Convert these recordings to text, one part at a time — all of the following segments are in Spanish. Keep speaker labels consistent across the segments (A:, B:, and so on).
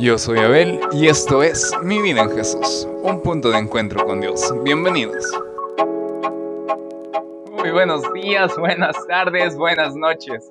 A: Yo soy Abel y esto es Mi vida en Jesús, un punto de encuentro con Dios. Bienvenidos. Muy buenos días, buenas tardes, buenas noches.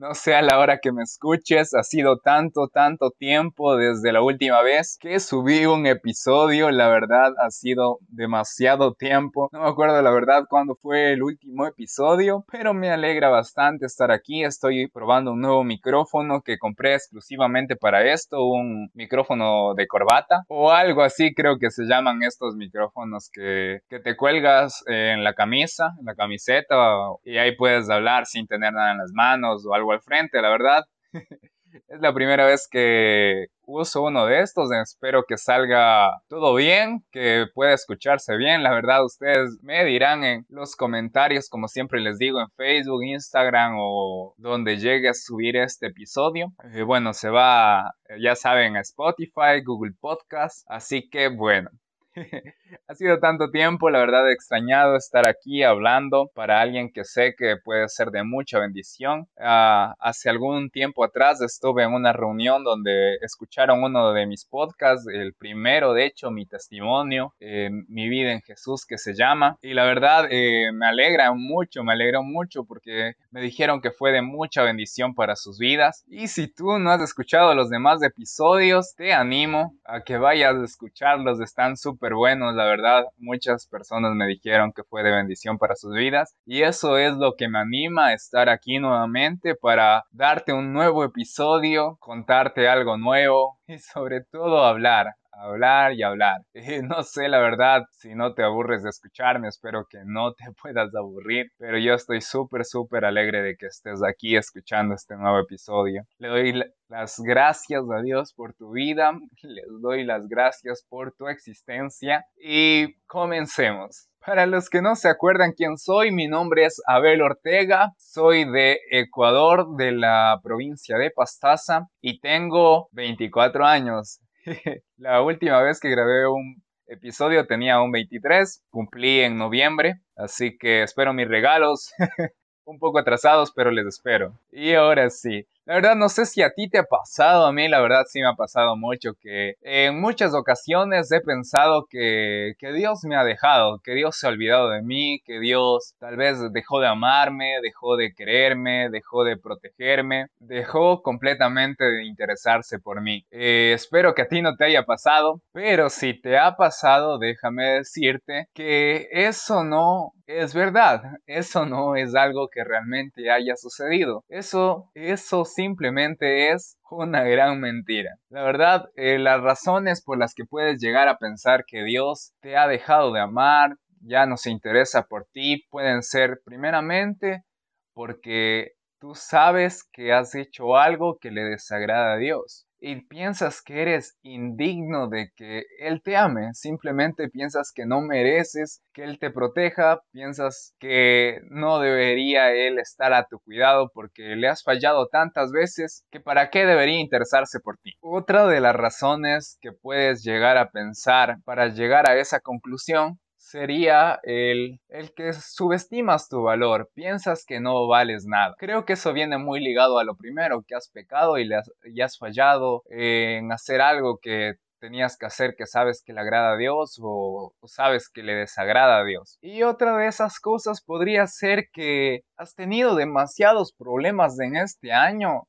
A: No sé a la hora que me escuches, ha sido tanto, tanto tiempo desde la última vez que subí un episodio, la verdad ha sido demasiado tiempo. No me acuerdo la verdad cuándo fue el último episodio, pero me alegra bastante estar aquí. Estoy probando un nuevo micrófono que compré exclusivamente para esto, un micrófono de corbata o algo así creo que se llaman estos micrófonos que, que te cuelgas en la camisa, en la camiseta y ahí puedes hablar sin tener nada en las manos o algo al frente, la verdad. es la primera vez que uso uno de estos. Espero que salga todo bien, que pueda escucharse bien. La verdad, ustedes me dirán en los comentarios, como siempre les digo, en Facebook, Instagram o donde llegue a subir este episodio. Eh, bueno, se va, ya saben, a Spotify, Google Podcast. Así que bueno. ha sido tanto tiempo, la verdad he extrañado estar aquí hablando para alguien que sé que puede ser de mucha bendición. Ah, hace algún tiempo atrás estuve en una reunión donde escucharon uno de mis podcasts, el primero de hecho, mi testimonio, mi vida en Jesús que se llama. Y la verdad eh, me alegra mucho, me alegró mucho porque me dijeron que fue de mucha bendición para sus vidas. Y si tú no has escuchado los demás episodios, te animo a que vayas a escucharlos, están súper buenos la verdad, muchas personas me dijeron que fue de bendición para sus vidas. Y eso es lo que me anima a estar aquí nuevamente para darte un nuevo episodio, contarte algo nuevo y sobre todo hablar, hablar y hablar. no sé la verdad si no te aburres de escucharme, espero que no te puedas aburrir, pero yo estoy súper, súper alegre de que estés aquí escuchando este nuevo episodio. Le doy las gracias a Dios por tu vida, les doy las gracias por tu existencia y comencemos. Para los que no se acuerdan quién soy, mi nombre es Abel Ortega, soy de Ecuador, de la provincia de Pastaza y tengo 24 años. la última vez que grabé un episodio tenía un 23, cumplí en noviembre, así que espero mis regalos. un poco atrasados, pero les espero. Y ahora sí, la verdad no sé si a ti te ha pasado, a mí la verdad sí me ha pasado mucho que en muchas ocasiones he pensado que, que Dios me ha dejado, que Dios se ha olvidado de mí, que Dios tal vez dejó de amarme, dejó de quererme, dejó de protegerme, dejó completamente de interesarse por mí. Eh, espero que a ti no te haya pasado, pero si te ha pasado, déjame decirte que eso no es verdad, eso no es algo que realmente haya sucedido. Eso, eso simplemente es una gran mentira. La verdad, eh, las razones por las que puedes llegar a pensar que Dios te ha dejado de amar, ya no se interesa por ti, pueden ser primeramente porque tú sabes que has hecho algo que le desagrada a Dios y piensas que eres indigno de que Él te ame, simplemente piensas que no mereces que Él te proteja, piensas que no debería Él estar a tu cuidado porque le has fallado tantas veces que para qué debería interesarse por ti. Otra de las razones que puedes llegar a pensar para llegar a esa conclusión sería el, el que subestimas tu valor, piensas que no vales nada. Creo que eso viene muy ligado a lo primero, que has pecado y, le has, fallado en hacer algo que tenías que hacer que sabes que le agrada a Dios o, o, sabes que le desagrada a Dios. Y otra de esas cosas podría ser que has tenido demasiados problemas en este año,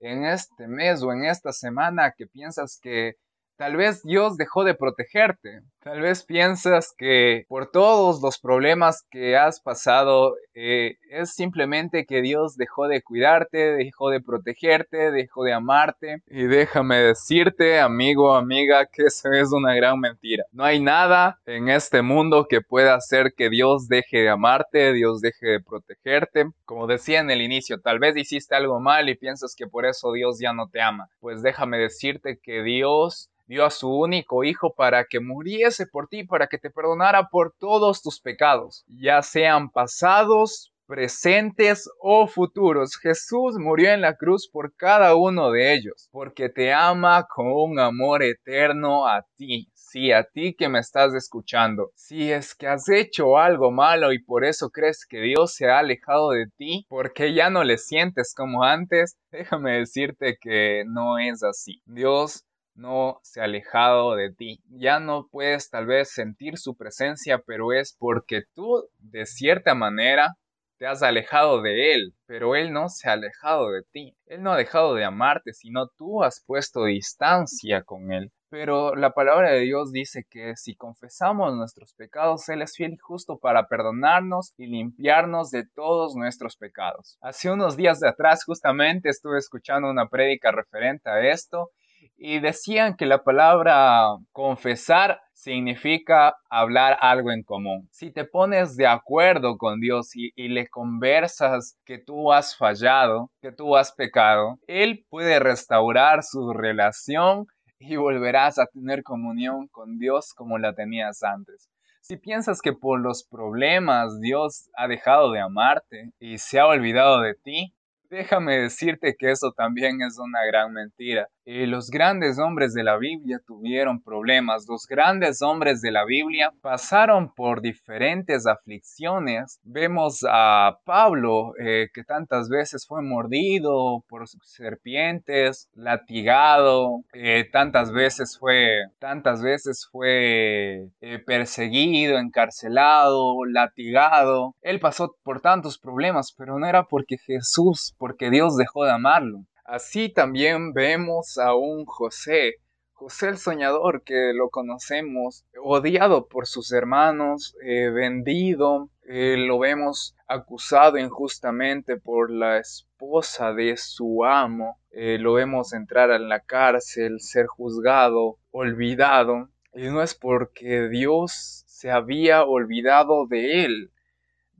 A: en este mes o en esta semana que piensas que Tal vez Dios dejó de protegerte. Tal vez piensas que por todos los problemas que has pasado eh, es simplemente que Dios dejó de cuidarte, dejó de protegerte, dejó de amarte. Y déjame decirte, amigo, amiga, que eso es una gran mentira. No hay nada en este mundo que pueda hacer que Dios deje de amarte, Dios deje de protegerte. Como decía en el inicio, tal vez hiciste algo mal y piensas que por eso Dios ya no te ama. Pues déjame decirte que Dios dio a su único Hijo para que muriese por ti, para que te perdonara por todos tus pecados, ya sean pasados, presentes o futuros. Jesús murió en la cruz por cada uno de ellos, porque te ama con un amor eterno a ti. Sí, a ti que me estás escuchando. Si es que has hecho algo malo y por eso crees que Dios se ha alejado de ti, porque ya no le sientes como antes, déjame decirte que no es así. Dios no se ha alejado de ti. Ya no puedes tal vez sentir su presencia, pero es porque tú, de cierta manera, te has alejado de Él, pero Él no se ha alejado de ti. Él no ha dejado de amarte, sino tú has puesto distancia con Él. Pero la palabra de Dios dice que si confesamos nuestros pecados, Él es fiel y justo para perdonarnos y limpiarnos de todos nuestros pecados. Hace unos días de atrás justamente estuve escuchando una prédica referente a esto y decían que la palabra confesar significa hablar algo en común. Si te pones de acuerdo con Dios y, le conversas que tú has fallado, que tú has pecado, Él puede restaurar su relación y volverás a tener comunión con Dios como la tenías antes. Si piensas que por los problemas Dios ha dejado de amarte y se ha olvidado de ti, déjame decirte que eso también es una gran mentira. Eh, los grandes hombres de la Biblia tuvieron problemas. Los grandes hombres de la Biblia pasaron por diferentes aflicciones. Vemos a Pablo eh, que tantas veces fue mordido por serpientes, latigado, eh, tantas veces fue, tantas veces fue perseguido, encarcelado, latigado. Él pasó por tantos problemas, pero no era porque Jesús, porque Dios dejó de amarlo. Así también vemos a un José, José el soñador que lo conocemos, odiado por sus hermanos, eh, vendido, eh, lo vemos acusado injustamente por la esposa de su amo, eh, lo vemos entrar en la cárcel, ser juzgado, olvidado, y no es porque Dios se había olvidado de él,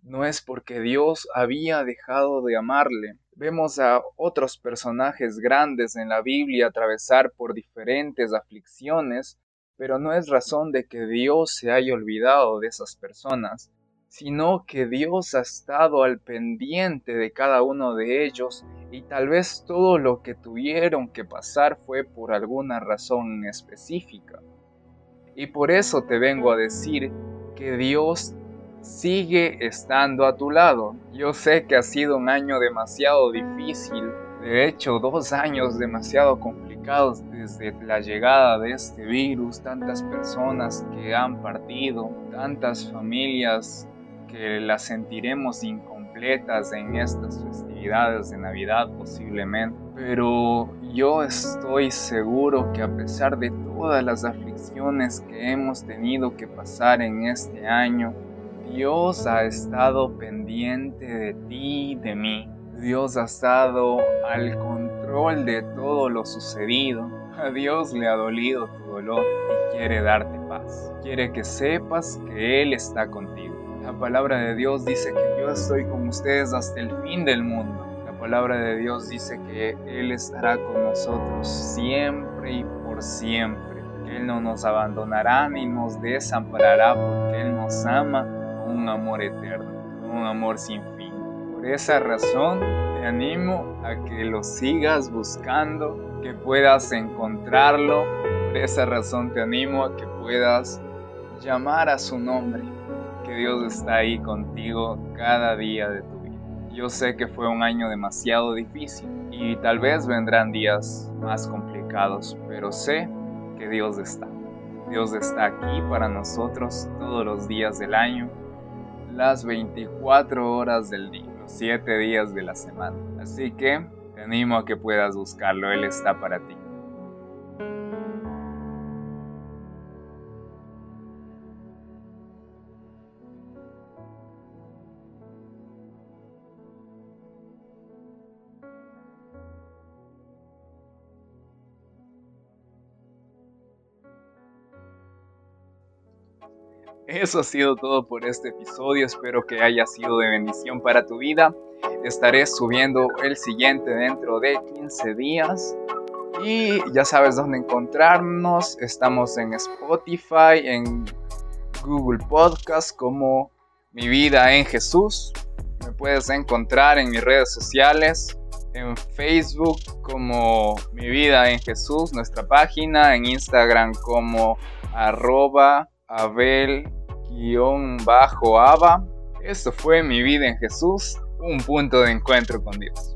A: no es porque Dios había dejado de amarle, Vemos a otros personajes grandes en la Biblia atravesar por diferentes aflicciones, pero no es razón de que Dios se haya olvidado de esas personas, sino que Dios ha estado al pendiente de cada uno de ellos y tal vez todo lo que tuvieron que pasar fue por alguna razón específica. Y por eso te vengo a decir que Dios sigue estando a tu lado. Yo sé que ha sido un año demasiado difícil, de hecho dos años demasiado complicados desde la llegada de este virus, tantas personas que han partido, tantas familias que las sentiremos incompletas en estas festividades de Navidad posiblemente. Pero yo estoy seguro que a pesar de todas las aflicciones que hemos tenido que pasar en este año, Dios ha estado pendiente de ti y de mí. Dios ha estado al control de todo lo sucedido. A Dios le ha dolido tu dolor y quiere darte paz. Quiere que sepas que Él está contigo. La palabra de Dios dice que yo estoy con ustedes hasta el fin del mundo. La palabra de Dios dice que Él estará con nosotros siempre y por siempre. Que Él no nos abandonará ni nos desamparará porque Él nos ama un amor eterno, un amor sin fin. Por esa razón te animo a que lo sigas buscando, que puedas encontrarlo. Por esa razón te animo a que puedas llamar a su nombre, que Dios está ahí contigo cada día de tu vida. Yo sé que fue un año demasiado difícil y tal vez vendrán días más complicados, pero sé que Dios está. Dios está aquí para nosotros todos los días del año las 24 horas del día, los 7 días de la semana. Así que te animo a que puedas buscarlo, Él está para ti. Eso ha sido todo por este episodio, espero que haya sido de bendición para tu vida. Estaré subiendo el siguiente dentro de 15 días. Y ya sabes dónde encontrarnos. Estamos en Spotify, en Google Podcast como Mi vida en Jesús. Me puedes encontrar en mis redes sociales, en Facebook como Mi vida en Jesús, nuestra página, en Instagram como arroba Abel-Aba. Esto fue mi vida en Jesús, un punto de encuentro con Dios.